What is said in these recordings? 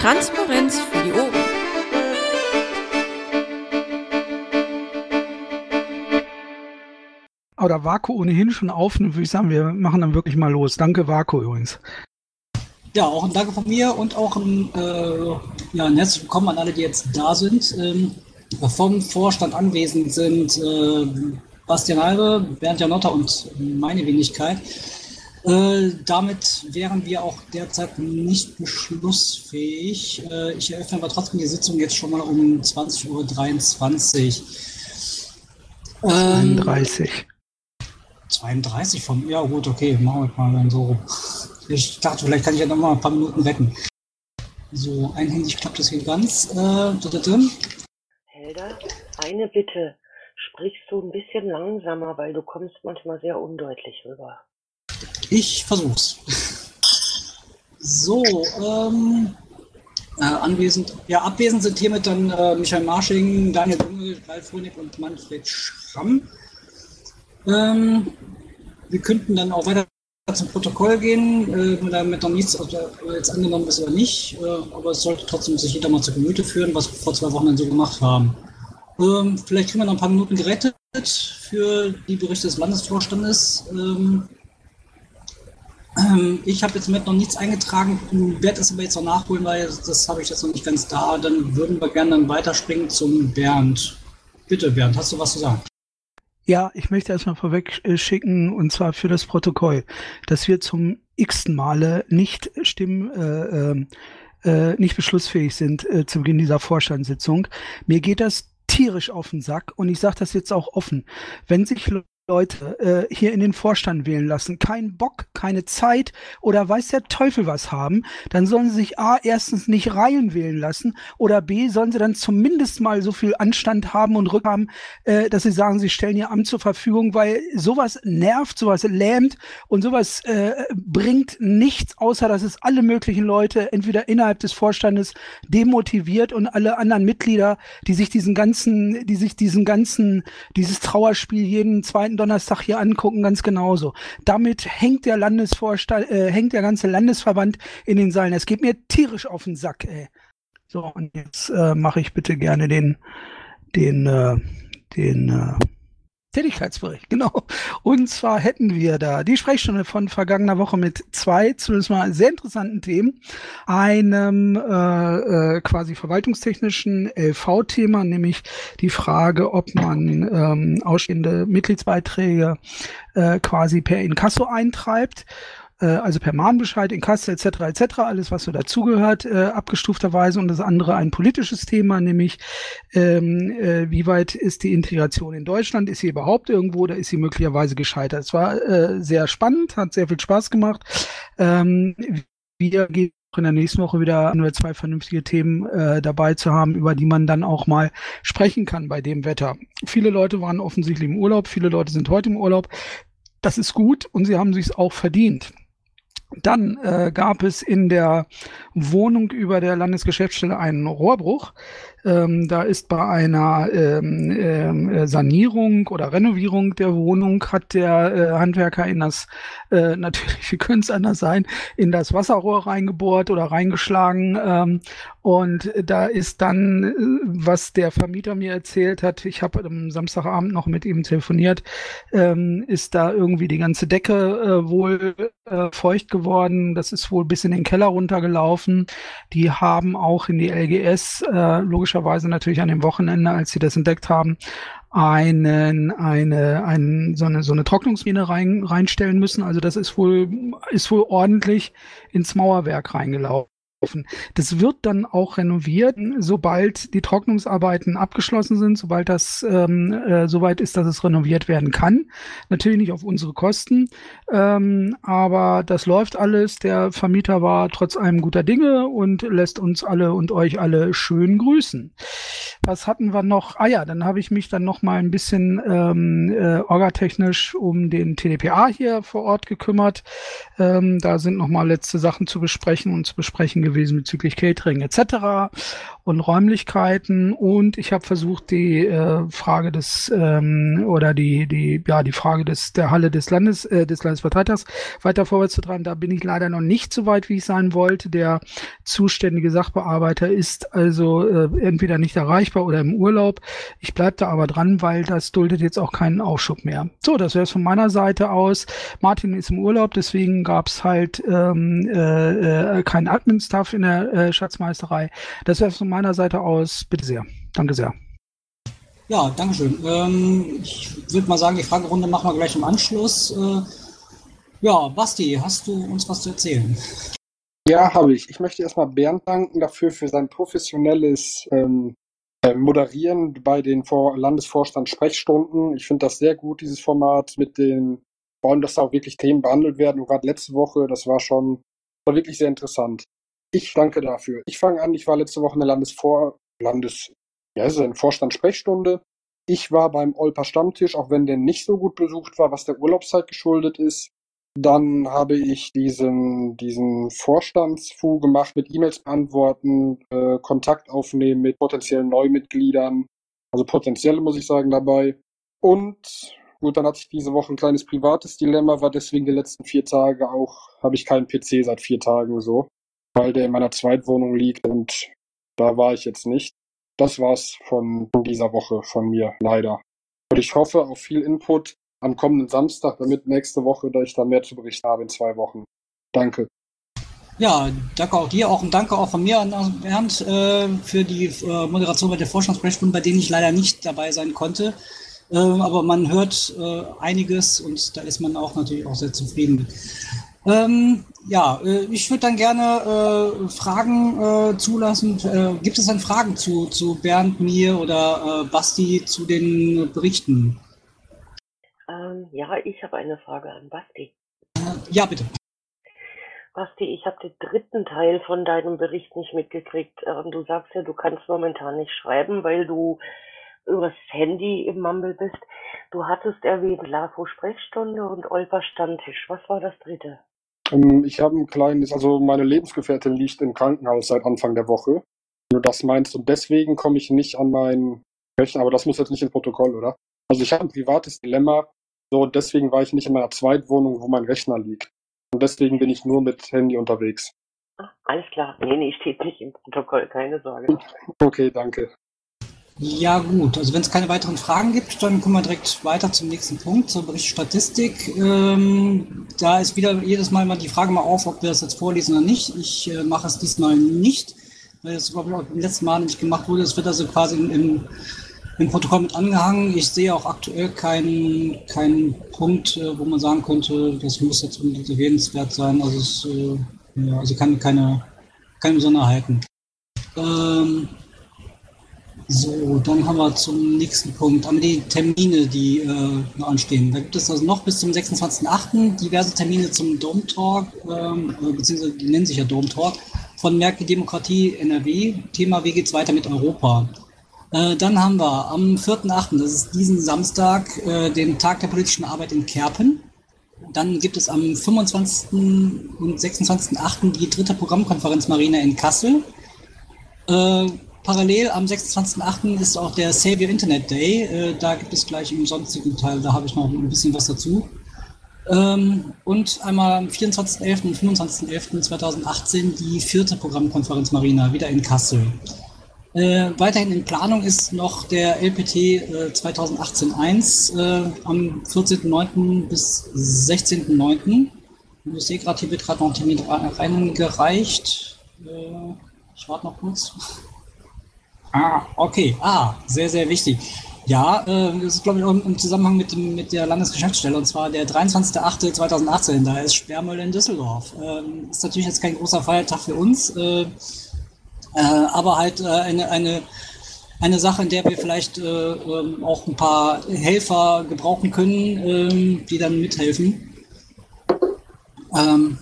Transparenz für die Ohren. Oder Vaku ohnehin schon auf, dann würde ich sagen, wir machen dann wirklich mal los. Danke, Vaku übrigens. Ja, auch ein Danke von mir und auch ein, äh, ja, ein herzlich willkommen an alle, die jetzt da sind. Ähm, vom Vorstand anwesend sind äh, Bastian Halbe, Bernd Janotta und meine Wenigkeit. Äh, damit wären wir auch derzeit nicht beschlussfähig. Äh, ich eröffne aber trotzdem die Sitzung jetzt schon mal um 20.23 Uhr. Ähm, 32. 32 von, ja gut, okay, machen wir mal dann so rum. Ich dachte, vielleicht kann ich ja noch mal ein paar Minuten wetten. So, einhändig klappt das hier ganz. Äh, Helda, eine Bitte. Sprichst du ein bisschen langsamer, weil du kommst manchmal sehr undeutlich rüber. Ich versuch's. So, ähm, äh, anwesend, ja, abwesend sind hiermit dann äh, Michael Marsching, Daniel Düngel, Ralf Honig und Manfred Schramm. Ähm, wir könnten dann auch weiter zum Protokoll gehen, äh, damit noch nichts jetzt angenommen ist oder nicht, äh, aber es sollte trotzdem sich jeder mal zu Gemüte führen, was wir vor zwei Wochen dann so gemacht haben. Ähm, vielleicht kriegen wir noch ein paar Minuten gerettet für die Berichte des Landesvorstandes. Ähm, ich habe jetzt mit noch nichts eingetragen, werde es aber jetzt noch nachholen, weil das habe ich jetzt noch nicht ganz da. Dann würden wir gerne dann weiterspringen zum Bernd. Bitte, Bernd, hast du was zu sagen? Ja, ich möchte erstmal vorweg äh, schicken, und zwar für das Protokoll, dass wir zum x-ten Male nicht stimmen, äh, ähm, äh, nicht beschlussfähig sind äh, zu Beginn dieser Vorstandssitzung. Mir geht das tierisch auf den Sack und ich sage das jetzt auch offen. Wenn sich Leute äh, hier in den Vorstand wählen lassen, keinen Bock, keine Zeit oder weiß der Teufel was haben, dann sollen sie sich A, erstens nicht Reihen wählen lassen oder B, sollen sie dann zumindest mal so viel Anstand haben und Rückhaben, äh, dass sie sagen, sie stellen ihr Amt zur Verfügung, weil sowas nervt, sowas lähmt und sowas äh, bringt nichts, außer dass es alle möglichen Leute entweder innerhalb des Vorstandes demotiviert und alle anderen Mitglieder, die sich diesen ganzen, die sich diesen ganzen, dieses Trauerspiel jeden zweiten Donnerstag hier angucken, ganz genauso. Damit hängt der Landesvorstand, äh, hängt der ganze Landesverband in den Seilen. Es geht mir tierisch auf den Sack, ey. So, und jetzt äh, mache ich bitte gerne den, den, äh, den, äh, Tätigkeitsbericht, genau. Und zwar hätten wir da die Sprechstunde von vergangener Woche mit zwei, zumindest mal sehr interessanten Themen. Einem äh, äh, quasi verwaltungstechnischen LV-Thema, nämlich die Frage, ob man ähm, ausstehende Mitgliedsbeiträge äh, quasi per Inkasso eintreibt also per Mahnbescheid, in Kasse etc. etc. alles, was so dazugehört, äh, abgestufterweise. Und das andere ein politisches Thema, nämlich ähm, äh, wie weit ist die Integration in Deutschland? Ist sie überhaupt irgendwo oder ist sie möglicherweise gescheitert? Es war äh, sehr spannend, hat sehr viel Spaß gemacht. Ähm, wir gehen in der nächsten Woche wieder nur zwei vernünftige Themen äh, dabei zu haben, über die man dann auch mal sprechen kann bei dem Wetter. Viele Leute waren offensichtlich im Urlaub, viele Leute sind heute im Urlaub. Das ist gut und sie haben sich auch verdient. Dann äh, gab es in der Wohnung über der Landesgeschäftsstelle einen Rohrbruch. Ähm, da ist bei einer ähm, äh, Sanierung oder Renovierung der Wohnung hat der äh, Handwerker in das, äh, natürlich, wie könnte es anders sein, in das Wasserrohr reingebohrt oder reingeschlagen. Ähm, und da ist dann, äh, was der Vermieter mir erzählt hat, ich habe am Samstagabend noch mit ihm telefoniert, ähm, ist da irgendwie die ganze Decke äh, wohl äh, feucht geworden. Das ist wohl bis in den Keller runtergelaufen. Die haben auch in die LGS logisch logischerweise natürlich an dem Wochenende, als sie das entdeckt haben, einen, eine, ein, so eine, so eine Trocknungsmine rein, reinstellen müssen. Also das ist wohl, ist wohl ordentlich ins Mauerwerk reingelaufen. Das wird dann auch renoviert, sobald die Trocknungsarbeiten abgeschlossen sind, sobald das ähm, äh, soweit ist, dass es renoviert werden kann. Natürlich nicht auf unsere Kosten, ähm, aber das läuft alles. Der Vermieter war trotz allem guter Dinge und lässt uns alle und euch alle schön grüßen. Was hatten wir noch? Ah ja, dann habe ich mich dann noch mal ein bisschen ähm, äh, orgatechnisch um den TDPA hier vor Ort gekümmert. Ähm, da sind noch mal letzte Sachen zu besprechen und zu besprechen gewesen bezüglich Catering etc. und Räumlichkeiten und ich habe versucht, die äh, Frage des ähm, oder die die ja die Frage des der Halle des Landes äh, des Landesparteitags weiter vorwärts zu treiben. Da bin ich leider noch nicht so weit, wie ich sein wollte. Der zuständige Sachbearbeiter ist also äh, entweder nicht erreichbar oder im Urlaub. Ich bleibe da aber dran, weil das duldet jetzt auch keinen Aufschub mehr. So, das wäre es von meiner Seite aus. Martin ist im Urlaub, deswegen gab es halt ähm, äh, äh, keinen Admin-Staff in der äh, Schatzmeisterei. Das wäre von meiner Seite aus. Bitte sehr. Danke sehr. Ja, danke schön. Ähm, ich würde mal sagen, die Fragerunde machen wir gleich im Anschluss. Äh, ja, Basti, hast du uns was zu erzählen? Ja, habe ich. Ich möchte erstmal Bernd danken dafür für sein professionelles ähm, äh, Moderieren bei den Vor Landesvorstand-Sprechstunden. Ich finde das sehr gut, dieses Format mit den, vor allem, dass da auch wirklich Themen behandelt werden. Und gerade letzte Woche, das war schon war wirklich sehr interessant. Ich danke dafür. Ich fange an, ich war letzte Woche in der Landesvor Landes, ja, ist eine Vorstand-Sprechstunde. Ich war beim Olper Stammtisch, auch wenn der nicht so gut besucht war, was der Urlaubszeit geschuldet ist. Dann habe ich diesen, diesen Vorstandsfu gemacht mit E-Mails beantworten, äh, Kontakt aufnehmen mit potenziellen Neumitgliedern, also potenzielle muss ich sagen dabei. Und gut, dann hatte ich diese Woche ein kleines privates Dilemma, war deswegen die letzten vier Tage auch, habe ich keinen PC seit vier Tagen so, weil der in meiner Zweitwohnung liegt und da war ich jetzt nicht. Das war's von dieser Woche von mir, leider. Und ich hoffe auf viel Input am kommenden Samstag, damit nächste Woche, da ich da mehr zu berichten habe in zwei Wochen. Danke. Ja, danke auch dir, auch und danke auch von mir an Bernd äh, für die äh, Moderation bei der Forschungsprechstunde, bei denen ich leider nicht dabei sein konnte. Äh, aber man hört äh, einiges und da ist man auch natürlich auch sehr zufrieden. Ähm, ja, äh, ich würde dann gerne äh, Fragen zulassen. gibt es dann Fragen zu, zu Bernd, mir oder Basti zu den Berichten? Ähm, ja, ich habe eine Frage an Basti. Ja, bitte. Basti, ich habe den dritten Teil von deinem Bericht nicht mitgekriegt. Ähm, du sagst ja, du kannst momentan nicht schreiben, weil du übers Handy im Mumble bist. Du hattest erwähnt LAFO Sprechstunde und Olper Stammtisch. Was war das dritte? Ähm, ich habe ein kleines, also meine Lebensgefährtin liegt im Krankenhaus seit Anfang der Woche. Wenn du das meinst, und deswegen komme ich nicht an meinen Rechner, aber das muss jetzt nicht ins Protokoll, oder? Also ich habe ein privates Dilemma, so, deswegen war ich nicht in meiner Zweitwohnung, wo mein Rechner liegt. Und deswegen bin ich nur mit Handy unterwegs. Alles klar. Nee, nee, steht nicht im Protokoll, keine Sorge. Okay, danke. Ja gut, also wenn es keine weiteren Fragen gibt, dann kommen wir direkt weiter zum nächsten Punkt, zur Berichtsstatistik. Ähm, da ist wieder jedes Mal mal die Frage mal auf, ob wir das jetzt vorlesen oder nicht. Ich äh, mache es diesmal nicht, weil das, glaube ich, auch beim letzten Mal nicht gemacht wurde. Es wird also quasi im, im Protokoll mit angehangen. Ich sehe auch aktuell keinen, keinen Punkt, äh, wo man sagen könnte, das muss jetzt unbedingt erwähnenswert sein. Also es äh, ja, also keine, keine, keine Besonderheiten. Ähm, so, dann haben wir zum nächsten Punkt haben wir die Termine, die äh, noch anstehen. Da gibt es also noch bis zum 26.08. diverse Termine zum Dome Talk, ähm, äh, beziehungsweise die nennen sich ja Dome Talk, von Merkel Demokratie NRW. Thema, wie geht's weiter mit Europa? Äh, dann haben wir am 4.8., das ist diesen Samstag, äh, den Tag der politischen Arbeit in Kerpen. Dann gibt es am 25. und 26.8. die dritte Programmkonferenz Marina in Kassel. Äh, Parallel am 26.08. ist auch der Save Your Internet Day. Äh, da gibt es gleich im sonstigen Teil, da habe ich noch ein bisschen was dazu. Ähm, und einmal am 24.11. und 25.11.2018 die vierte Programmkonferenz Marina, wieder in Kassel. Äh, weiterhin in Planung ist noch der LPT äh, 2018-1 äh, am 14.09. bis 16.09. Ich sehe gerade, hier wird gerade noch ein Termin reingereicht. Äh, ich warte noch kurz. Ah, okay. Ah, sehr, sehr wichtig. Ja, äh, das ist, glaube ich, im Zusammenhang mit, dem, mit der Landesgeschäftsstelle, und zwar der 23.08.2018, da ist Sperrmüll in Düsseldorf. Ähm, ist natürlich jetzt kein großer Feiertag für uns, äh, äh, aber halt äh, eine, eine, eine Sache, in der wir vielleicht äh, ähm, auch ein paar Helfer gebrauchen können, ähm, die dann mithelfen. Ähm,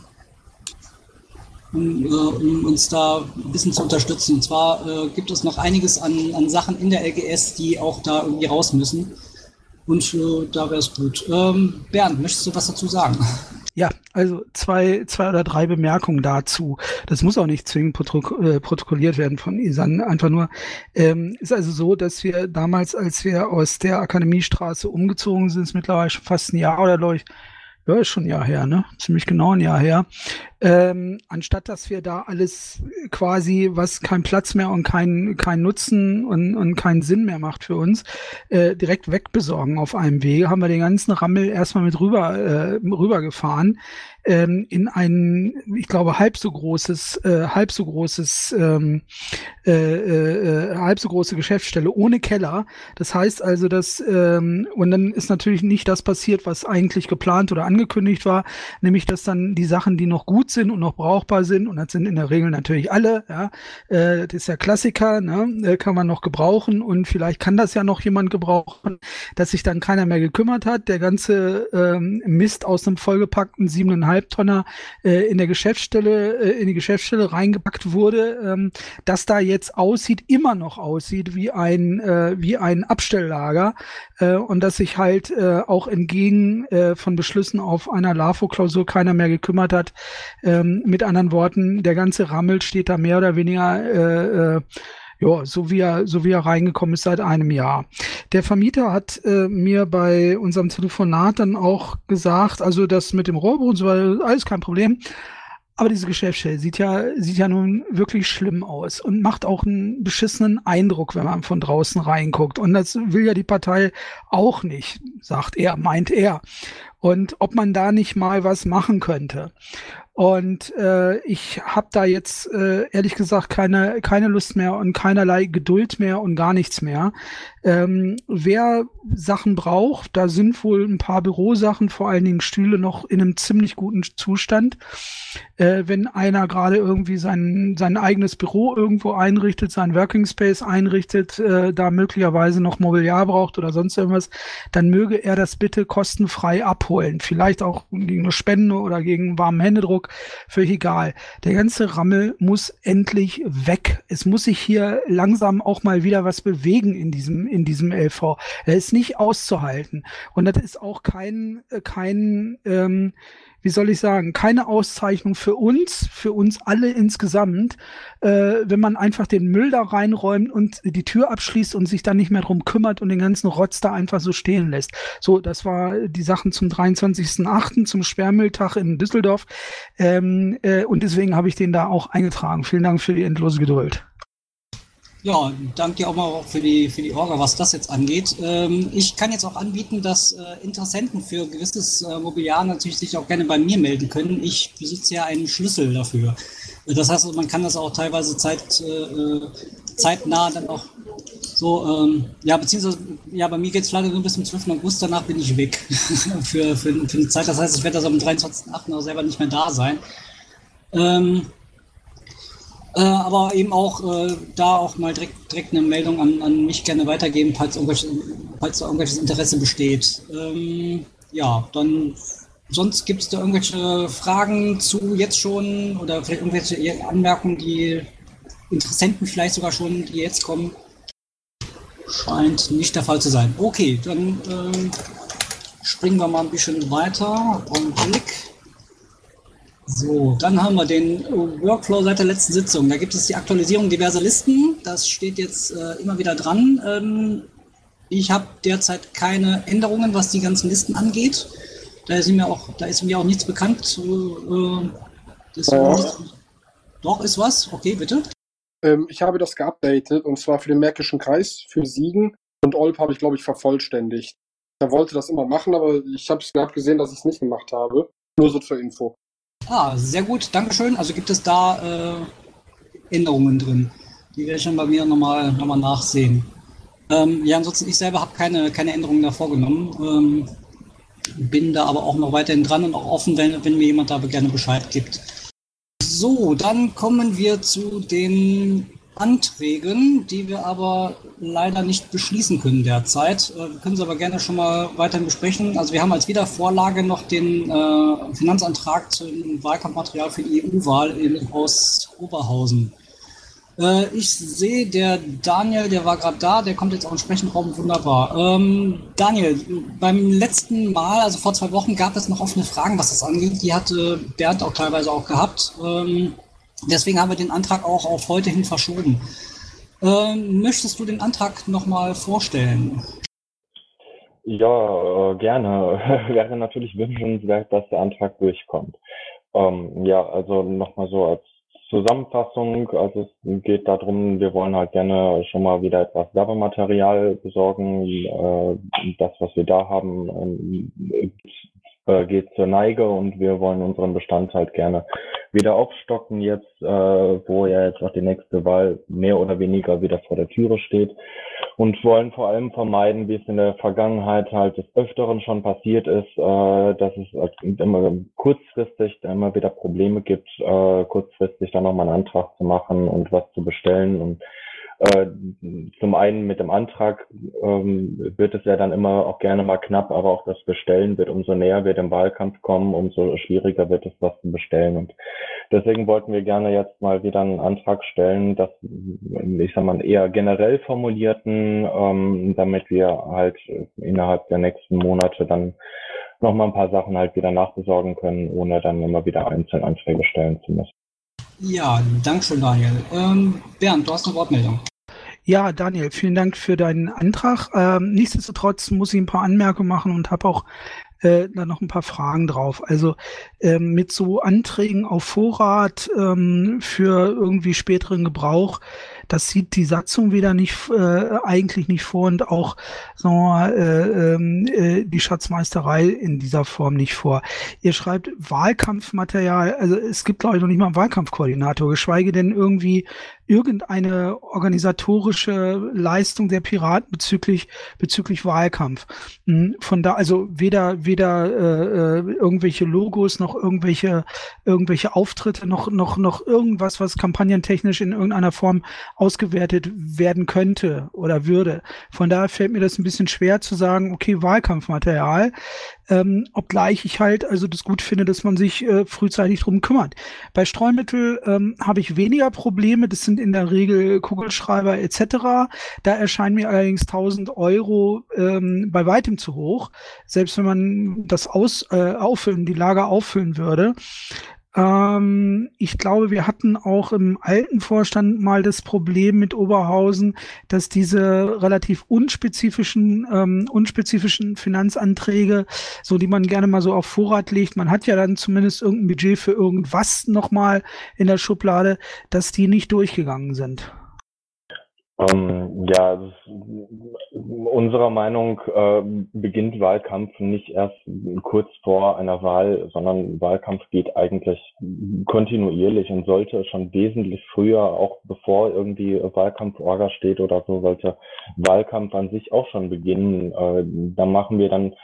um, äh, um, uns da ein bisschen zu unterstützen. Und zwar äh, gibt es noch einiges an, an, Sachen in der LGS, die auch da irgendwie raus müssen. Und äh, da wäre es gut. Ähm, Bernd, möchtest du was dazu sagen? Ja, also zwei, zwei oder drei Bemerkungen dazu. Das muss auch nicht zwingend äh, protokolliert werden von Isan. Einfach nur, ähm, ist also so, dass wir damals, als wir aus der Akademiestraße umgezogen sind, ist mittlerweile schon fast ein Jahr oder glaube ich, ja, ist schon ein Jahr her, ne? Ziemlich genau ein Jahr her. Ähm, anstatt dass wir da alles quasi, was keinen Platz mehr und keinen keinen Nutzen und, und keinen Sinn mehr macht für uns, äh, direkt wegbesorgen auf einem Weg, haben wir den ganzen Rammel erstmal mit rüber äh, rübergefahren ähm, in ein, ich glaube, halb so großes, äh, halb so großes, ähm, äh, äh, halb so große Geschäftsstelle ohne Keller. Das heißt also, dass ähm, und dann ist natürlich nicht das passiert, was eigentlich geplant oder angekündigt war, nämlich dass dann die Sachen, die noch gut sind und noch brauchbar sind, und das sind in der Regel natürlich alle, ja, äh, das ist ja Klassiker, ne, äh, kann man noch gebrauchen. Und vielleicht kann das ja noch jemand gebrauchen, dass sich dann keiner mehr gekümmert hat. Der ganze ähm, Mist aus einem vollgepackten siebeneinhalb Tonner äh, in der Geschäftsstelle, äh, in die Geschäftsstelle reingepackt wurde, ähm, dass da jetzt aussieht, immer noch aussieht wie ein, äh, wie ein Abstelllager äh, und dass sich halt äh, auch entgegen äh, von Beschlüssen auf einer LAFO-Klausur keiner mehr gekümmert hat, ähm, mit anderen Worten, der ganze Rammel steht da mehr oder weniger äh, äh, ja, so wie er, so wie er reingekommen ist seit einem Jahr. Der Vermieter hat äh, mir bei unserem Telefonat dann auch gesagt, also das mit dem Rohrbrunnen, so war alles kein Problem. Aber diese Geschäftsstelle sieht ja, sieht ja nun wirklich schlimm aus und macht auch einen beschissenen Eindruck, wenn man von draußen reinguckt. Und das will ja die Partei auch nicht, sagt er, meint er. Und ob man da nicht mal was machen könnte. Und äh, ich habe da jetzt äh, ehrlich gesagt keine, keine Lust mehr und keinerlei Geduld mehr und gar nichts mehr. Ähm, wer Sachen braucht, da sind wohl ein paar Bürosachen, vor allen Dingen Stühle, noch in einem ziemlich guten Zustand. Äh, wenn einer gerade irgendwie sein, sein eigenes Büro irgendwo einrichtet, sein Working Space einrichtet, äh, da möglicherweise noch Mobiliar braucht oder sonst irgendwas, dann möge er das bitte kostenfrei abholen. Vielleicht auch gegen eine Spende oder gegen warmen Händedruck völlig egal. Der ganze Rammel muss endlich weg. Es muss sich hier langsam auch mal wieder was bewegen in diesem, in diesem LV. Er ist nicht auszuhalten. Und das ist auch kein, äh, kein, ähm, wie soll ich sagen, keine Auszeichnung für uns, für uns alle insgesamt, äh, wenn man einfach den Müll da reinräumt und die Tür abschließt und sich dann nicht mehr drum kümmert und den ganzen Rotz da einfach so stehen lässt. So, das war die Sachen zum 23.8., zum Sperrmülltag in Düsseldorf. Ähm, äh, und deswegen habe ich den da auch eingetragen. Vielen Dank für die endlose Geduld. Ja, danke dir auch mal für die, für die Orga, was das jetzt angeht. Ähm, ich kann jetzt auch anbieten, dass äh, Interessenten für gewisses äh, Mobiliar natürlich sich auch gerne bei mir melden können. Ich besitze ja einen Schlüssel dafür. Das heißt, man kann das auch teilweise zeit, äh, zeitnah dann auch so, ähm, ja, beziehungsweise, ja, bei mir geht es leider nur bis zum 12. August, danach bin ich weg für, für, für eine Zeit. Das heißt, ich werde das am 23.8. auch selber nicht mehr da sein. Ähm, äh, aber eben auch äh, da auch mal direkt, direkt eine Meldung an, an mich gerne weitergeben, falls, falls da irgendwelches Interesse besteht. Ähm, ja, dann sonst gibt es da irgendwelche Fragen zu jetzt schon oder vielleicht irgendwelche Anmerkungen, die Interessenten vielleicht sogar schon, die jetzt kommen. Scheint nicht der Fall zu sein. Okay, dann ähm, springen wir mal ein bisschen weiter. Augenblick. So, dann haben wir den Workflow seit der letzten Sitzung. Da gibt es die Aktualisierung diverser Listen. Das steht jetzt äh, immer wieder dran. Ähm, ich habe derzeit keine Änderungen, was die ganzen Listen angeht. Da ist mir auch, da ist mir auch nichts bekannt. Äh, Doch. Doch, ist was? Okay, bitte. Ähm, ich habe das geupdatet und zwar für den Märkischen Kreis, für Siegen und Olp habe ich, glaube ich, vervollständigt. Er wollte das immer machen, aber ich habe es gerade gesehen, dass ich es nicht gemacht habe. Nur so zur Info. Ah, sehr gut, Dankeschön. Also gibt es da äh, Änderungen drin. Die werde ich dann bei mir nochmal noch mal nachsehen. Ähm, ja, ansonsten, ich selber habe keine, keine Änderungen da vorgenommen. Ähm, bin da aber auch noch weiterhin dran und auch offen, wenn, wenn mir jemand da gerne Bescheid gibt. So, dann kommen wir zu den Anträgen, die wir aber leider nicht beschließen können derzeit. Äh, wir können sie aber gerne schon mal weiterhin besprechen. Also wir haben als Wiedervorlage noch den äh, Finanzantrag zum Wahlkampfmaterial für die EU-Wahl aus Oberhausen. Äh, ich sehe, der Daniel, der war gerade da, der kommt jetzt auch entsprechend Raum, wunderbar. Ähm, Daniel, beim letzten Mal, also vor zwei Wochen, gab es noch offene Fragen, was das angeht. Die hatte Bernd auch teilweise auch gehabt. Ähm, deswegen haben wir den Antrag auch auf heute hin verschoben. Ähm, möchtest du den Antrag nochmal vorstellen? Ja, äh, gerne. Wäre natürlich wünschenswert, dass der Antrag durchkommt. Ähm, ja, also nochmal so als Zusammenfassung, also es geht darum, wir wollen halt gerne schon mal wieder etwas Werbematerial besorgen. Äh, das, was wir da haben, ähm, äh, geht zur Neige und wir wollen unseren Bestand halt gerne wieder aufstocken jetzt, äh, wo ja jetzt auch die nächste Wahl mehr oder weniger wieder vor der Türe steht. Und wollen vor allem vermeiden, wie es in der Vergangenheit halt des Öfteren schon passiert ist, äh, dass es halt immer kurzfristig immer wieder Probleme gibt, äh, kurzfristig dann nochmal einen Antrag zu machen und was zu bestellen und zum einen mit dem Antrag ähm, wird es ja dann immer auch gerne mal knapp, aber auch das Bestellen wird umso näher wir dem Wahlkampf kommen, umso schwieriger wird es, was zu bestellen. Und deswegen wollten wir gerne jetzt mal wieder einen Antrag stellen, dass ich sag mal eher generell formulierten, ähm, damit wir halt innerhalb der nächsten Monate dann noch mal ein paar Sachen halt wieder nachbesorgen können, ohne dann immer wieder einzelne Anträge stellen zu müssen. Ja, danke schön, Daniel. Ähm, Bernd, du hast eine Wortmeldung. Ja, Daniel, vielen Dank für deinen Antrag. Ähm, nichtsdestotrotz muss ich ein paar Anmerkungen machen und habe auch äh, da noch ein paar Fragen drauf. Also ähm, mit so Anträgen auf Vorrat ähm, für irgendwie späteren Gebrauch das sieht die Satzung wieder nicht äh, eigentlich nicht vor und auch sagen wir mal, äh, ähm, äh, die Schatzmeisterei in dieser Form nicht vor. Ihr schreibt Wahlkampfmaterial, also es gibt glaube ich noch nicht mal einen Wahlkampfkoordinator, geschweige denn irgendwie irgendeine organisatorische Leistung der Piraten bezüglich bezüglich Wahlkampf. Hm, von da also weder weder äh, äh, irgendwelche Logos noch irgendwelche irgendwelche Auftritte noch noch noch irgendwas was kampagnentechnisch in irgendeiner Form ausgewertet werden könnte oder würde. Von daher fällt mir das ein bisschen schwer zu sagen, okay, Wahlkampfmaterial, ähm, obgleich ich halt also das gut finde, dass man sich äh, frühzeitig drum kümmert. Bei Streumittel ähm, habe ich weniger Probleme, das sind in der Regel Kugelschreiber etc. Da erscheinen mir allerdings 1000 Euro ähm, bei weitem zu hoch, selbst wenn man das aus, äh, auffüllen, die Lager auffüllen würde. Ähm, ich glaube, wir hatten auch im alten Vorstand mal das Problem mit Oberhausen, dass diese relativ unspezifischen, ähm, unspezifischen Finanzanträge, so die man gerne mal so auf Vorrat legt, man hat ja dann zumindest irgendein Budget für irgendwas nochmal in der Schublade, dass die nicht durchgegangen sind. Ähm, ja, unserer Meinung äh, beginnt Wahlkampf nicht erst kurz vor einer Wahl, sondern Wahlkampf geht eigentlich kontinuierlich und sollte schon wesentlich früher, auch bevor irgendwie Wahlkampforga steht oder so, sollte Wahlkampf an sich auch schon beginnen. Äh, da machen wir dann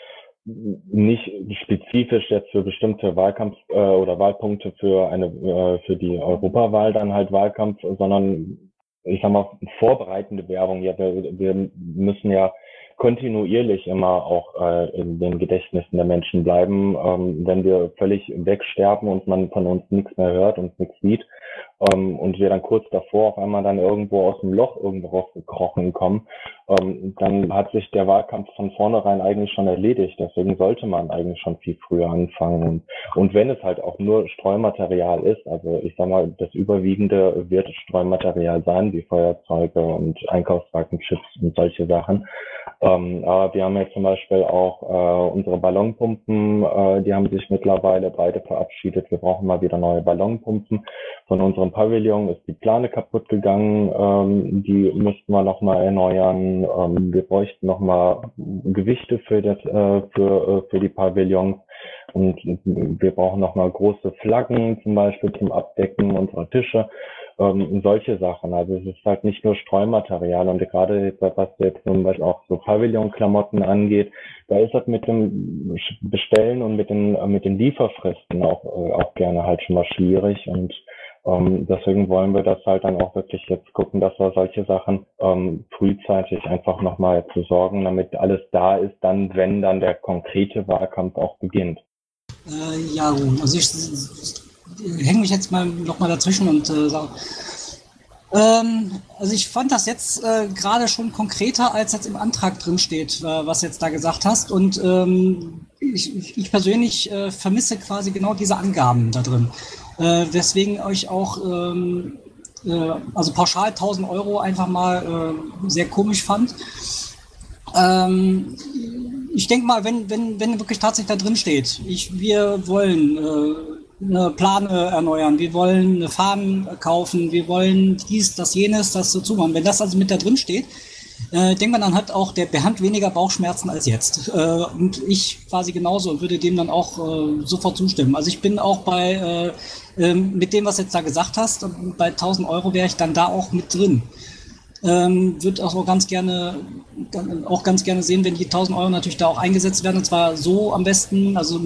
nicht spezifisch jetzt für bestimmte Wahlkampf äh, oder Wahlpunkte für eine äh, für die Europawahl dann halt Wahlkampf, sondern ich sag mal, vorbereitende Werbung. Ja, wir, wir müssen ja kontinuierlich immer auch äh, in den Gedächtnissen der Menschen bleiben. Ähm, wenn wir völlig wegsterben und man von uns nichts mehr hört und nichts sieht, ähm, und wir dann kurz davor auf einmal dann irgendwo aus dem Loch irgendwo rausgekrochen kommen, ähm, dann hat sich der Wahlkampf von vornherein eigentlich schon erledigt. Deswegen sollte man eigentlich schon viel früher anfangen. Und, und wenn es halt auch nur Streumaterial ist, also ich sag mal, das überwiegende wird Streumaterial sein, wie Feuerzeuge und Einkaufswagenchips und solche Sachen. Ähm, aber wir haben ja zum Beispiel auch äh, unsere Ballonpumpen, äh, die haben sich mittlerweile beide verabschiedet. Wir brauchen mal wieder neue Ballonpumpen. Von unserem Pavillon ist die Plane kaputt gegangen, ähm, die müssten wir nochmal erneuern. Ähm, wir bräuchten nochmal Gewichte für, das, äh, für, äh, für die Pavillons. Und wir brauchen nochmal große Flaggen zum Beispiel zum Abdecken unserer Tische ähm, solche Sachen. Also es ist halt nicht nur Streumaterial und gerade was jetzt zum Beispiel auch so Pavillonklamotten angeht, da ist das mit dem Bestellen und mit den mit den Lieferfristen auch äh, auch gerne halt schon mal schwierig und ähm, deswegen wollen wir das halt dann auch wirklich jetzt gucken, dass wir solche Sachen ähm, frühzeitig einfach nochmal besorgen, damit alles da ist, dann, wenn dann der konkrete Wahlkampf auch beginnt. Äh, ja, also ich hänge mich jetzt mal noch mal dazwischen und äh, sage, Ähm, also ich fand das jetzt äh, gerade schon konkreter, als jetzt im Antrag drin steht, äh, was jetzt da gesagt hast. Und ähm, ich, ich, persönlich äh, vermisse quasi genau diese Angaben da drin. Äh, deswegen euch auch, ähm, äh, also pauschal 1000 Euro einfach mal äh, sehr komisch fand. Ähm, ich denke mal, wenn, wenn, wenn wirklich tatsächlich da drin steht, ich, wir wollen eine Plane erneuern, wir wollen eine Farm kaufen, wir wollen dies, das, jenes, das dazu machen. Wenn das also mit da drin steht, äh, denkt man dann hat auch der Behand weniger Bauchschmerzen als jetzt. Äh, und ich quasi genauso und würde dem dann auch äh, sofort zustimmen. Also ich bin auch bei, äh, äh, mit dem, was jetzt da gesagt hast, bei 1000 Euro wäre ich dann da auch mit drin. Ähm, würde auch ganz gerne auch ganz gerne sehen, wenn die 1000 Euro natürlich da auch eingesetzt werden und zwar so am besten, also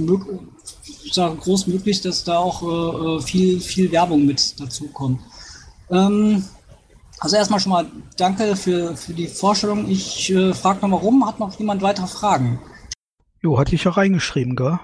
sage, groß möglich, dass da auch äh, äh, viel, viel Werbung mit dazu kommt. Ähm, also erstmal schon mal danke für, für die Vorstellung. Ich äh, frage noch mal rum, hat noch jemand weitere Fragen? Jo, hatte ich ja reingeschrieben, gell?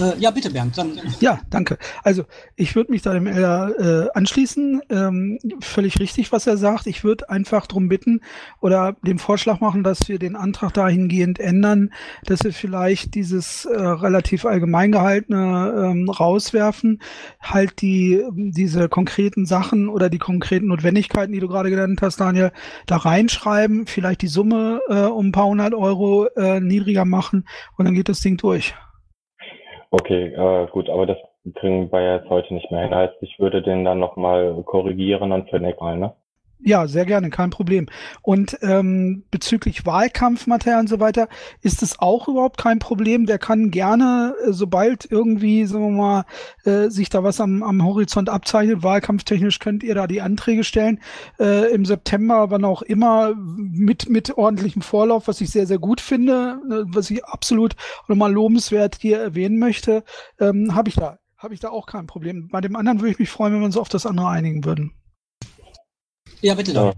Äh, ja, bitte, Bernd. Dann. Ja, danke. Also, ich würde mich da dem Eller äh, anschließen. Ähm, völlig richtig, was er sagt. Ich würde einfach darum bitten oder den Vorschlag machen, dass wir den Antrag dahingehend ändern, dass wir vielleicht dieses äh, relativ allgemein gehaltene ähm, rauswerfen, halt die diese konkreten Sachen oder die konkreten Notwendigkeiten, die du gerade genannt hast, Daniel, da reinschreiben, vielleicht die Summe äh, um ein paar hundert Euro äh, niedriger machen und dann geht das Ding durch. Okay, äh, gut, aber das kriegen wir jetzt heute nicht mehr hin. Heißt, ich würde den dann nochmal korrigieren und für nächstes Mal, ne? Ja, sehr gerne, kein Problem. Und ähm, bezüglich Wahlkampfmaterial und so weiter, ist es auch überhaupt kein Problem. Der kann gerne, äh, sobald irgendwie, sagen wir mal, äh, sich da was am, am Horizont abzeichnet, wahlkampftechnisch könnt ihr da die Anträge stellen. Äh, Im September, wann auch immer, mit, mit ordentlichem Vorlauf, was ich sehr, sehr gut finde, äh, was ich absolut nochmal lobenswert hier erwähnen möchte, ähm, habe ich da, habe ich da auch kein Problem. Bei dem anderen würde ich mich freuen, wenn wir uns auf das andere einigen würden. Ja, bitte. Äh,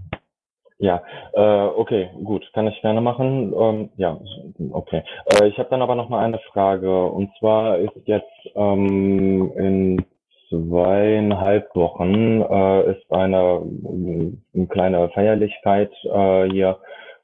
ja, äh, okay, gut, kann ich gerne machen. Ähm, ja, okay. Äh, ich habe dann aber noch mal eine Frage. Und zwar ist jetzt ähm, in zweieinhalb Wochen äh, ist eine, eine kleine Feierlichkeit äh, hier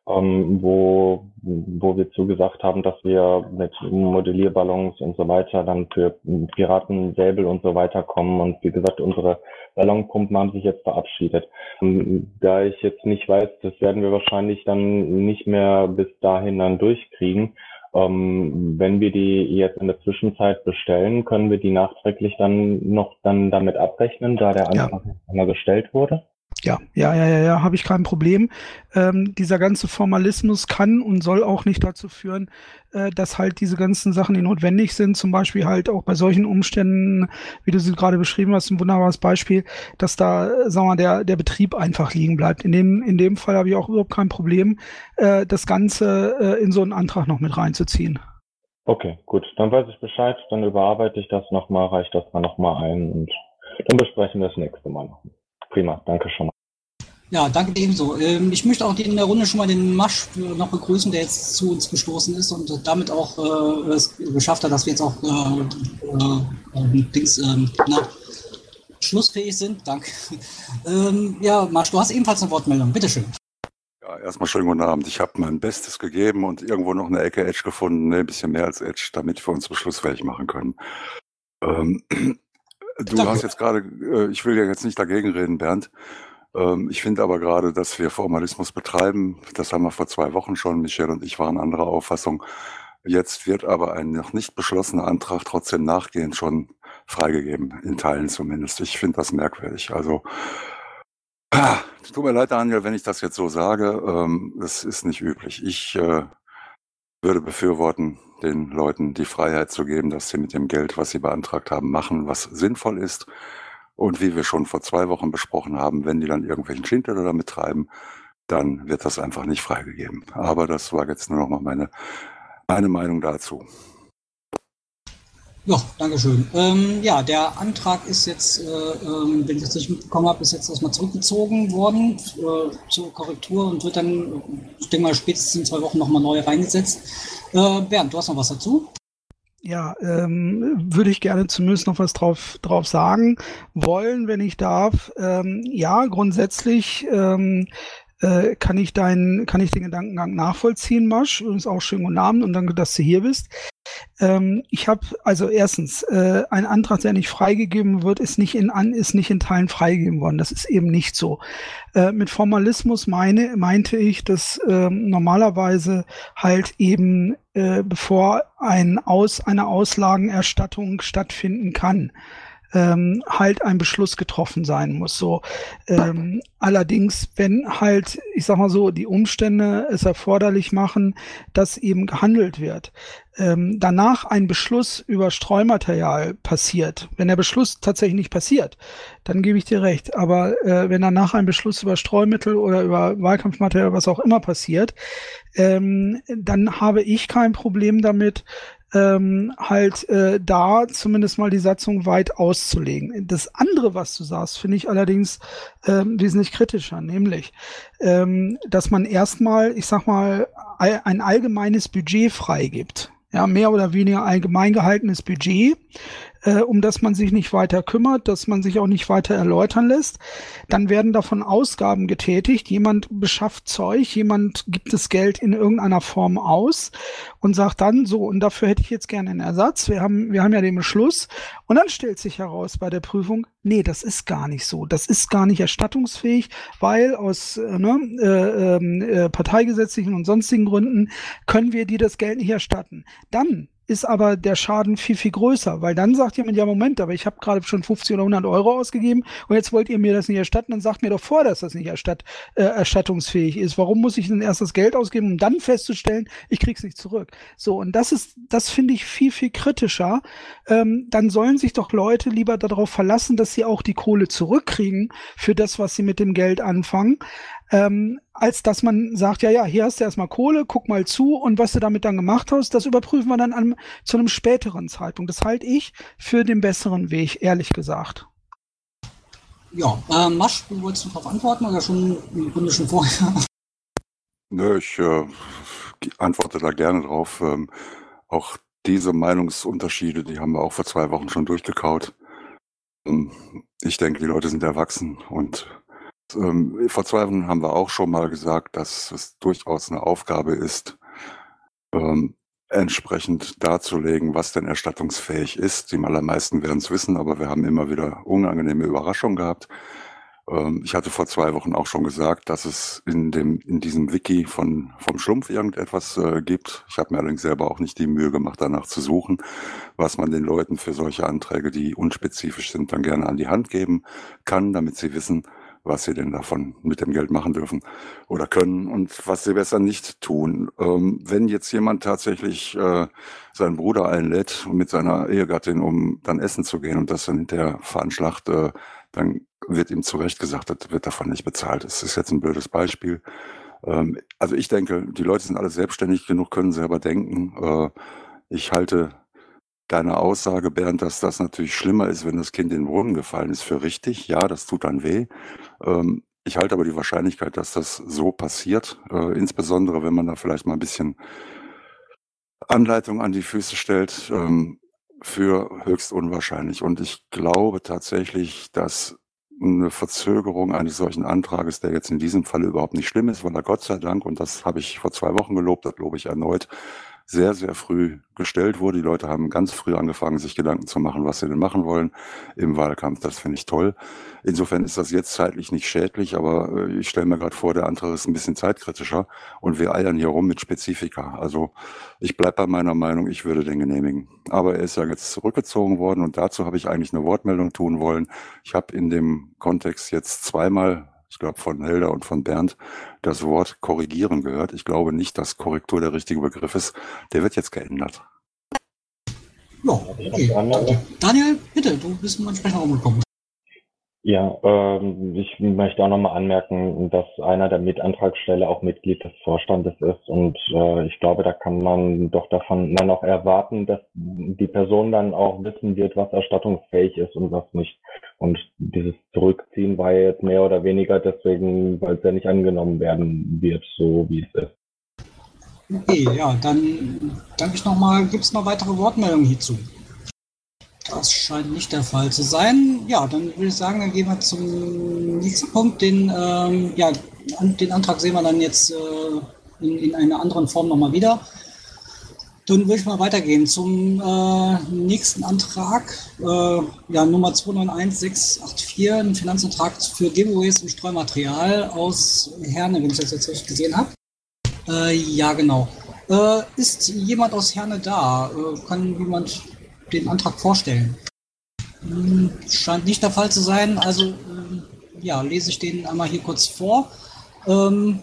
ähm, wo, wo wir zugesagt haben, dass wir mit Modellierballons und so weiter dann für Piraten, Säbel und so weiter kommen. Und wie gesagt, unsere Ballonpumpen haben sich jetzt verabschiedet. Und da ich jetzt nicht weiß, das werden wir wahrscheinlich dann nicht mehr bis dahin dann durchkriegen. Ähm, wenn wir die jetzt in der Zwischenzeit bestellen, können wir die nachträglich dann noch dann damit abrechnen, da der Antrag ja. einmal gestellt wurde? Ja, ja, ja, ja, ja, habe ich kein Problem. Ähm, dieser ganze Formalismus kann und soll auch nicht dazu führen, äh, dass halt diese ganzen Sachen, die notwendig sind, zum Beispiel halt auch bei solchen Umständen, wie du sie gerade beschrieben hast, ein wunderbares Beispiel, dass da, äh, sagen wir mal, der, der Betrieb einfach liegen bleibt. In dem, in dem Fall habe ich auch überhaupt kein Problem, äh, das Ganze äh, in so einen Antrag noch mit reinzuziehen. Okay, gut, dann weiß ich Bescheid, dann überarbeite ich das nochmal, reiche das dann nochmal ein und dann besprechen wir das nächste Mal noch. Prima, danke schon mal. Ja, danke ebenso. Ähm, ich möchte auch in der Runde schon mal den Masch noch begrüßen, der jetzt zu uns gestoßen ist und damit auch äh, es geschafft hat, dass wir jetzt auch äh, äh, Dings, ähm, na, schlussfähig sind. Danke. Ähm, ja, Masch, du hast ebenfalls eine Wortmeldung. Bitteschön. Ja, erstmal schönen guten Abend. Ich habe mein Bestes gegeben und irgendwo noch eine Ecke Edge gefunden, ne, ein bisschen mehr als Edge, damit wir uns beschlussfähig machen können. Ähm, du Danke. hast jetzt gerade, äh, ich will ja jetzt nicht dagegen reden, Bernd. Ähm, ich finde aber gerade, dass wir Formalismus betreiben. Das haben wir vor zwei Wochen schon. Michelle und ich waren anderer Auffassung. Jetzt wird aber ein noch nicht beschlossener Antrag trotzdem nachgehend schon freigegeben, in Teilen zumindest. Ich finde das merkwürdig. Also, ah, tut mir leid, Daniel, wenn ich das jetzt so sage. Ähm, das ist nicht üblich. Ich äh, würde befürworten, den Leuten die Freiheit zu geben, dass sie mit dem Geld, was sie beantragt haben, machen, was sinnvoll ist. Und wie wir schon vor zwei Wochen besprochen haben, wenn die dann irgendwelchen Schindler damit treiben, dann wird das einfach nicht freigegeben. Aber das war jetzt nur noch mal meine, meine Meinung dazu. Ja, Dankeschön. Ähm, ja, der Antrag ist jetzt, äh, äh, wenn ich das richtig mitbekommen habe, ist jetzt erstmal zurückgezogen worden äh, zur Korrektur und wird dann, ich denke mal, spätestens in zwei Wochen nochmal neu reingesetzt. Äh, Bernd, du hast noch was dazu? Ja, ähm, würde ich gerne zumindest noch was drauf, drauf sagen wollen, wenn ich darf. Ähm, ja, grundsätzlich ähm, äh, kann ich deinen, kann ich den Gedankengang nachvollziehen, Masch. Übrigens auch schönen guten Abend und danke, dass du hier bist. Ähm, ich habe also erstens äh, ein Antrag, der nicht freigegeben wird, ist nicht in an, ist nicht in Teilen freigegeben worden. Das ist eben nicht so. Äh, mit Formalismus meine meinte ich, dass äh, normalerweise halt eben äh, bevor ein Aus eine Auslagenerstattung stattfinden kann, ähm, halt ein Beschluss getroffen sein muss. So ähm, allerdings, wenn halt, ich sag mal so, die Umstände es erforderlich machen, dass eben gehandelt wird, ähm, danach ein Beschluss über Streumaterial passiert, wenn der Beschluss tatsächlich nicht passiert, dann gebe ich dir recht. Aber äh, wenn danach ein Beschluss über Streumittel oder über Wahlkampfmaterial, was auch immer passiert, ähm, dann habe ich kein Problem damit, ähm, halt äh, da zumindest mal die Satzung weit auszulegen. Das andere, was du sagst, finde ich allerdings ähm, wesentlich kritischer, nämlich, ähm, dass man erstmal, ich sag mal, ein allgemeines Budget freigibt. Ja, mehr oder weniger allgemein gehaltenes Budget, äh, um das man sich nicht weiter kümmert, dass man sich auch nicht weiter erläutern lässt. Dann werden davon Ausgaben getätigt. Jemand beschafft Zeug, jemand gibt das Geld in irgendeiner Form aus und sagt dann so, und dafür hätte ich jetzt gerne einen Ersatz. Wir haben, wir haben ja den Beschluss. Und dann stellt sich heraus bei der Prüfung, nee, das ist gar nicht so. Das ist gar nicht erstattungsfähig, weil aus äh, ne, äh, ähm, äh, parteigesetzlichen und sonstigen Gründen können wir dir das Geld nicht erstatten. Dann ist aber der Schaden viel, viel größer, weil dann sagt jemand, ja Moment, aber ich habe gerade schon 50 oder 100 Euro ausgegeben und jetzt wollt ihr mir das nicht erstatten, dann sagt mir doch vor, dass das nicht erstatt, äh, erstattungsfähig ist. Warum muss ich denn erst das Geld ausgeben, um dann festzustellen, ich krieg's nicht zurück? So, und das ist, das finde ich viel, viel kritischer. Ähm, dann sollen sich doch Leute lieber darauf verlassen, dass sie auch die Kohle zurückkriegen für das, was sie mit dem Geld anfangen, ähm, als dass man sagt, ja, ja, hier hast du erstmal Kohle, guck mal zu und was du damit dann gemacht hast, das überprüfen wir dann an, zu einem späteren Zeitpunkt. Das halte ich für den besseren Weg, ehrlich gesagt. Ja, äh, Masch, du wolltest darauf antworten oder schon im Grunde schon vorher? Nö, ich äh, antworte da gerne drauf. Ähm, auch diese Meinungsunterschiede, die haben wir auch vor zwei Wochen schon durchgekaut. Ähm, ich denke, die Leute sind erwachsen und ähm, vor zwei Wochen haben wir auch schon mal gesagt, dass es durchaus eine Aufgabe ist, ähm, entsprechend darzulegen, was denn erstattungsfähig ist. Die allermeisten werden es wissen, aber wir haben immer wieder unangenehme Überraschungen gehabt. Ähm, ich hatte vor zwei Wochen auch schon gesagt, dass es in dem in diesem Wiki von vom Schlumpf irgendetwas äh, gibt. Ich habe mir allerdings selber auch nicht die Mühe gemacht, danach zu suchen, was man den Leuten für solche Anträge, die unspezifisch sind, dann gerne an die Hand geben kann, damit sie wissen, was sie denn davon mit dem Geld machen dürfen oder können und was sie besser nicht tun. Ähm, wenn jetzt jemand tatsächlich äh, seinen Bruder einlädt mit seiner Ehegattin, um dann essen zu gehen und das dann hinterher veranschlagt, äh, dann wird ihm zu Recht gesagt, das wird davon nicht bezahlt. Das ist jetzt ein blödes Beispiel. Ähm, also ich denke, die Leute sind alle selbstständig genug, können selber denken. Äh, ich halte deine Aussage, Bernd, dass das natürlich schlimmer ist, wenn das Kind in den Brunnen gefallen ist, für richtig. Ja, das tut dann weh. Ähm, ich halte aber die Wahrscheinlichkeit, dass das so passiert, äh, insbesondere wenn man da vielleicht mal ein bisschen Anleitung an die Füße stellt, ähm, für höchst unwahrscheinlich. Und ich glaube tatsächlich, dass eine Verzögerung eines solchen Antrages, der jetzt in diesem Fall überhaupt nicht schlimm ist, weil er Gott sei Dank, und das habe ich vor zwei Wochen gelobt, das lobe ich erneut, sehr, sehr früh gestellt wurde. Die Leute haben ganz früh angefangen, sich Gedanken zu machen, was sie denn machen wollen im Wahlkampf. Das finde ich toll. Insofern ist das jetzt zeitlich nicht schädlich, aber äh, ich stelle mir gerade vor, der andere ist ein bisschen zeitkritischer und wir eiern hier rum mit Spezifika. Also ich bleibe bei meiner Meinung, ich würde den genehmigen. Aber er ist ja jetzt zurückgezogen worden und dazu habe ich eigentlich eine Wortmeldung tun wollen. Ich habe in dem Kontext jetzt zweimal ich glaube von Helder und von Bernd, das Wort korrigieren gehört. Ich glaube nicht, dass Korrektur der richtige Begriff ist. Der wird jetzt geändert. Ja, okay. Daniel, bitte, du bist nun entsprechend umgekommen. Ja, ähm, ich möchte auch nochmal anmerken, dass einer der Mitantragsteller auch Mitglied des Vorstandes ist und äh, ich glaube, da kann man doch davon dann auch erwarten, dass die Person dann auch wissen wird, was erstattungsfähig ist und was nicht. Und dieses Zurückziehen war jetzt mehr oder weniger deswegen, weil es ja nicht angenommen werden wird, so wie es ist. Okay, ja, dann danke ich nochmal. Gibt es noch weitere Wortmeldungen hierzu? Das scheint nicht der Fall zu sein. Ja, dann würde ich sagen, dann gehen wir zum nächsten Punkt. Den, ähm, ja, den Antrag sehen wir dann jetzt äh, in, in einer anderen Form nochmal wieder. Dann würde ich mal weitergehen zum äh, nächsten Antrag, äh, ja, Nummer 291684, ein Finanzantrag für Giveaways und Streumaterial aus Herne, wenn ich das jetzt richtig gesehen habe. Äh, ja, genau. Äh, ist jemand aus Herne da? Äh, kann jemand den Antrag vorstellen? Hm, scheint nicht der Fall zu sein, also ähm, ja, lese ich den einmal hier kurz vor. Ähm,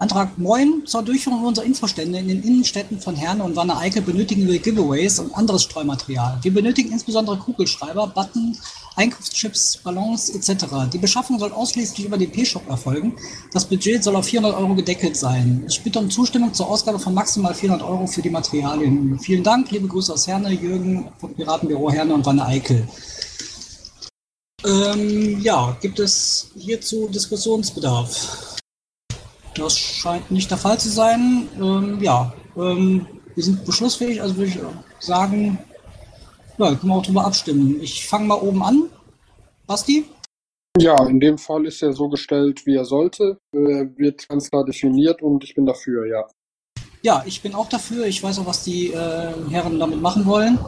Antrag 9 zur Durchführung unserer Infostände in den Innenstädten von Herne und Wanne-Eickel benötigen wir Giveaways und anderes Streumaterial. Wir benötigen insbesondere Kugelschreiber, Button, Einkaufschips, Ballons etc. Die Beschaffung soll ausschließlich über den P-Shop erfolgen. Das Budget soll auf 400 Euro gedeckelt sein. Ich bitte um Zustimmung zur Ausgabe von maximal 400 Euro für die Materialien. Vielen Dank, liebe Grüße aus Herne, Jürgen vom Piratenbüro Herne und Wanne-Eickel. Ähm, ja, gibt es hierzu Diskussionsbedarf? Das scheint nicht der Fall zu sein. Ähm, ja, ähm, wir sind beschlussfähig, also würde ich sagen, ja, können wir auch darüber abstimmen. Ich fange mal oben an. Basti? Ja, in dem Fall ist er so gestellt, wie er sollte. Er wird ganz klar definiert und ich bin dafür, ja. Ja, ich bin auch dafür. Ich weiß auch, was die äh, Herren damit machen wollen.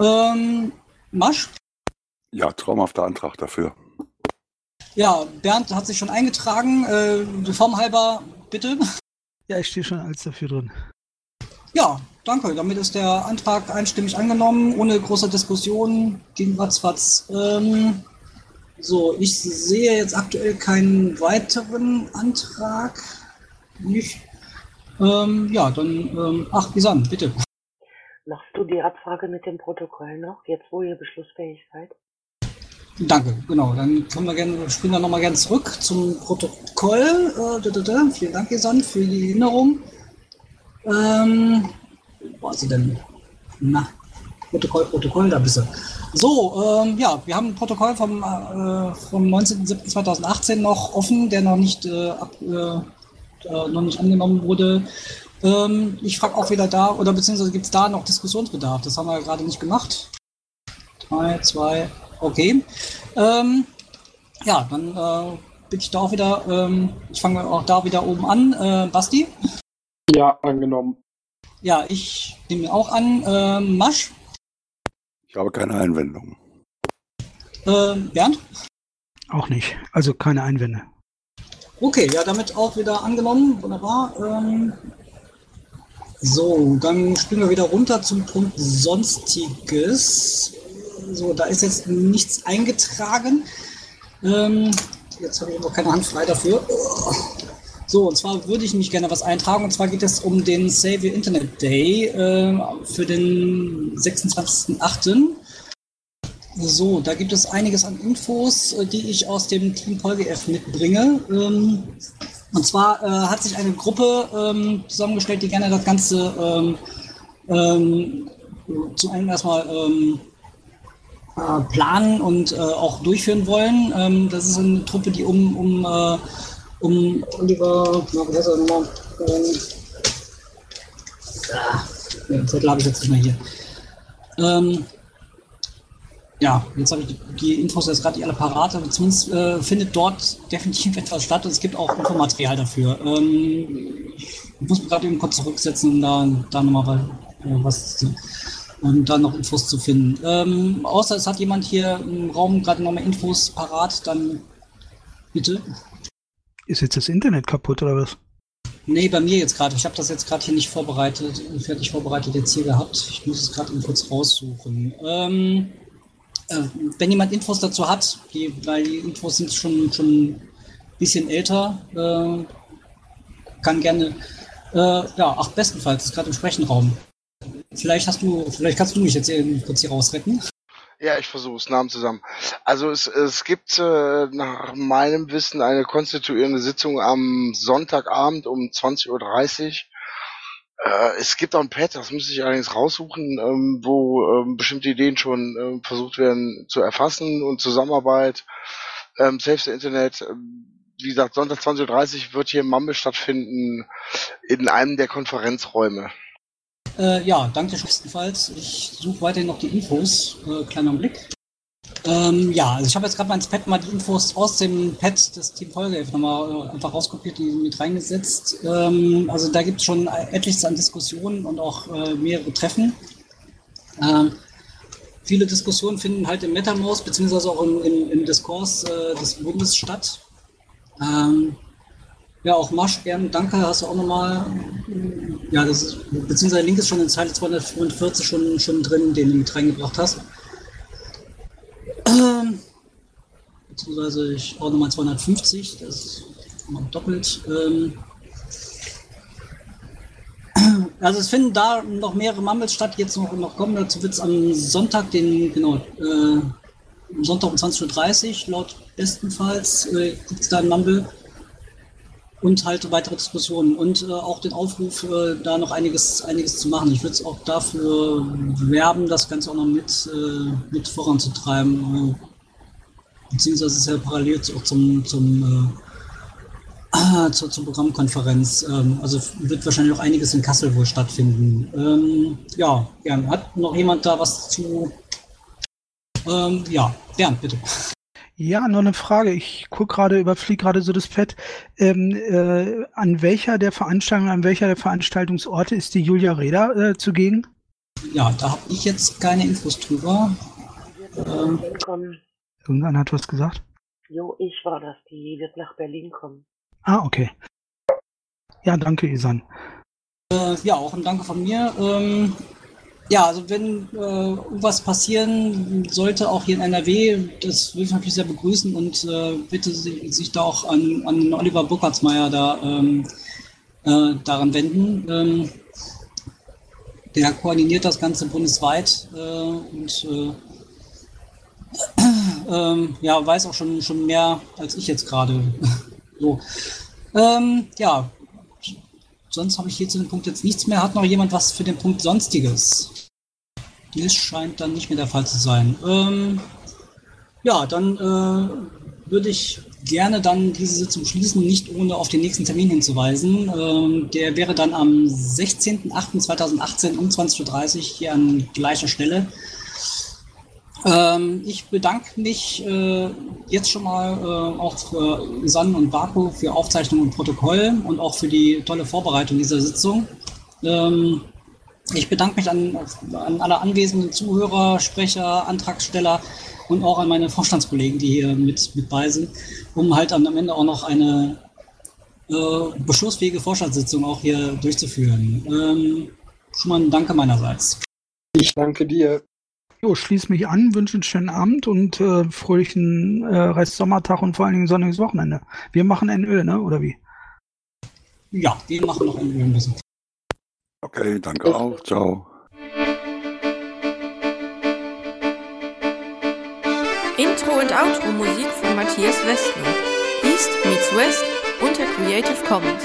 Ähm, Masch? Ja, traumhafter Antrag dafür. Ja, Bernd hat sich schon eingetragen. Äh, formhalber, bitte. Ja, ich stehe schon als dafür drin. Ja, danke. Damit ist der Antrag einstimmig angenommen, ohne große Diskussion. Ging ratzfatz. Ähm, so, ich sehe jetzt aktuell keinen weiteren Antrag. Nicht. Ähm, ja, dann, ähm, ach, Isan, bitte. Machst du die Abfrage mit dem Protokoll noch, jetzt wo ihr beschlussfähig seid? Danke, genau. Dann können wir gerne, springen wir nochmal gerne zurück zum Protokoll. Äh, da, da, da. Vielen Dank, Gesan, für die Erinnerung. Ähm, wo war sie denn? Na, Protokoll, Protokoll, da bist du. So, ähm, ja, wir haben ein Protokoll vom, äh, vom 19.07.2018 noch offen, der noch nicht, äh, ab, äh, noch nicht angenommen wurde. Ähm, ich frage auch wieder da, oder beziehungsweise gibt es da noch Diskussionsbedarf? Das haben wir gerade nicht gemacht. Drei, zwei, Okay. Ähm, ja, dann äh, bin ich da auch wieder, ähm, ich fange auch da wieder oben an. Äh, Basti? Ja, angenommen. Ja, ich nehme auch an. Äh, Masch? Ich habe keine Einwendungen. Äh, Bernd? Auch nicht. Also keine Einwände. Okay, ja, damit auch wieder angenommen. Wunderbar. Ähm, so, dann springen wir wieder runter zum Punkt Sonstiges. So, da ist jetzt nichts eingetragen. Ähm, jetzt habe ich aber keine Hand frei dafür. So, und zwar würde ich mich gerne was eintragen. Und zwar geht es um den Save Your Internet Day äh, für den 26.08. So, da gibt es einiges an Infos, äh, die ich aus dem Team PolGF mitbringe. Ähm, und zwar äh, hat sich eine Gruppe ähm, zusammengestellt, die gerne das Ganze ähm, ähm, zum einen erstmal ähm, äh, planen und äh, auch durchführen wollen. Ähm, das ist eine Truppe, die um, um, äh, um Oliver, na, wie heißt er nochmal? Ähm, habe ich jetzt nicht mehr hier. Ähm, ja, jetzt habe ich die, die Infos jetzt gerade alle parat, aber zumindest äh, findet dort definitiv etwas statt und es gibt auch Infomaterial dafür. Ähm, ich muss mich gerade eben kurz zurücksetzen, um da, da nochmal äh, was zu und dann noch Infos zu finden. Ähm, außer es hat jemand hier im Raum gerade nochmal Infos parat, dann bitte. Ist jetzt das Internet kaputt oder was? Nee, bei mir jetzt gerade. Ich habe das jetzt gerade hier nicht vorbereitet, fertig vorbereitet jetzt hier gehabt. Ich muss es gerade kurz raussuchen. Ähm, äh, wenn jemand Infos dazu hat, die, weil die Infos sind schon, schon ein bisschen älter, äh, kann gerne, äh, ja, ach, bestenfalls, ist gerade im Sprechenraum. Vielleicht hast du, vielleicht kannst du mich jetzt kurz hier rausretten. Ja, ich versuche es, Namen zusammen. Also es, es gibt äh, nach meinem Wissen eine konstituierende Sitzung am Sonntagabend um 20.30 Uhr. Äh, es gibt auch ein Pad, das müsste ich allerdings raussuchen, ähm, wo ähm, bestimmte Ideen schon äh, versucht werden zu erfassen und Zusammenarbeit, ähm, Safe Internet, ähm, wie gesagt, Sonntag 20.30 Uhr wird hier im Mumble stattfinden, in einem der Konferenzräume. Äh, ja, danke bestenfalls. Ich suche weiterhin noch die Infos. Äh, kleiner Blick. Ähm, ja, also ich habe jetzt gerade mal ins Pad mal die Infos aus dem Pad des Team Folge nochmal äh, einfach rauskopiert, die mit reingesetzt. Ähm, also da gibt es schon etliches an Diskussionen und auch äh, mehrere Treffen. Ähm, viele Diskussionen finden halt im MetaMouse beziehungsweise auch im, im, im Diskurs äh, des Bundes statt. Ähm, ja, auch Masch, gern, danke, hast du auch nochmal, ja, das ist, beziehungsweise der Link ist schon in Zeile 245 schon, schon drin, den du mit reingebracht hast. Ähm, beziehungsweise ich auch nochmal 250, das ist nochmal doppelt. Ähm, also es finden da noch mehrere Mumbles statt, jetzt noch, noch kommen. Dazu wird es am Sonntag, den, genau, äh, Sonntag um 20.30 Uhr, laut bestenfalls, äh, gibt es da ein Mumble und halt weitere Diskussionen und äh, auch den Aufruf, äh, da noch einiges, einiges zu machen. Ich würde es auch dafür werben, das Ganze auch noch mit, äh, mit voranzutreiben. Äh, beziehungsweise ist ja parallel auch zum, zum, äh, zur, zur Programmkonferenz. Ähm, also wird wahrscheinlich auch einiges in Kassel wohl stattfinden. Ähm, ja, gern. Hat noch jemand da was zu? Ähm, ja, Bernd, bitte. Ja, noch eine Frage. Ich gucke gerade, überfliege gerade so das Pad. Ähm, äh, an welcher der Veranstaltungen, an welcher der Veranstaltungsorte ist die Julia Reda äh, zugegen? Ja, da habe ich jetzt keine Infos drüber. Ähm, Irgendwann hat was gesagt? Jo, ich war das. Die wird nach Berlin kommen. Ah, okay. Ja, danke, Isan. Äh, ja, auch ein Danke von mir. Ähm, ja, also wenn äh, was passieren sollte, auch hier in NRW, das würde ich natürlich sehr begrüßen und äh, bitte sich, sich da auch an, an Oliver Burkhardsmeier da ähm, äh, daran wenden. Ähm, der koordiniert das Ganze bundesweit äh, und äh, ähm, ja, weiß auch schon, schon mehr als ich jetzt gerade. so. Ähm, ja, sonst habe ich hier zu dem Punkt jetzt nichts mehr. Hat noch jemand was für den Punkt Sonstiges? Das scheint dann nicht mehr der Fall zu sein. Ähm, ja, dann äh, würde ich gerne dann diese Sitzung schließen, nicht ohne auf den nächsten Termin hinzuweisen. Ähm, der wäre dann am 16.08.2018 um 20.30 Uhr hier an gleicher Stelle. Ähm, ich bedanke mich äh, jetzt schon mal äh, auch für San und Baku für Aufzeichnung und Protokoll und auch für die tolle Vorbereitung dieser Sitzung. Ähm, ich bedanke mich an, an alle anwesenden Zuhörer, Sprecher, Antragsteller und auch an meine Vorstandskollegen, die hier mit, mit bei sind, um halt am Ende auch noch eine äh, beschlussfähige Vorstandssitzung auch hier durchzuführen. Ähm, schon mal ein Danke meinerseits. Ich danke dir. Jo, schließe mich an, wünsche einen schönen Abend und äh, fröhlichen äh, Restsommertag und vor allen Dingen sonniges Wochenende. Wir machen NÖ, ne? Oder wie? Ja, wir machen noch NÖ ein bisschen. Okay, danke auch. Ciao. Intro und Outro Musik von Matthias Westner. East meets West unter Creative Commons.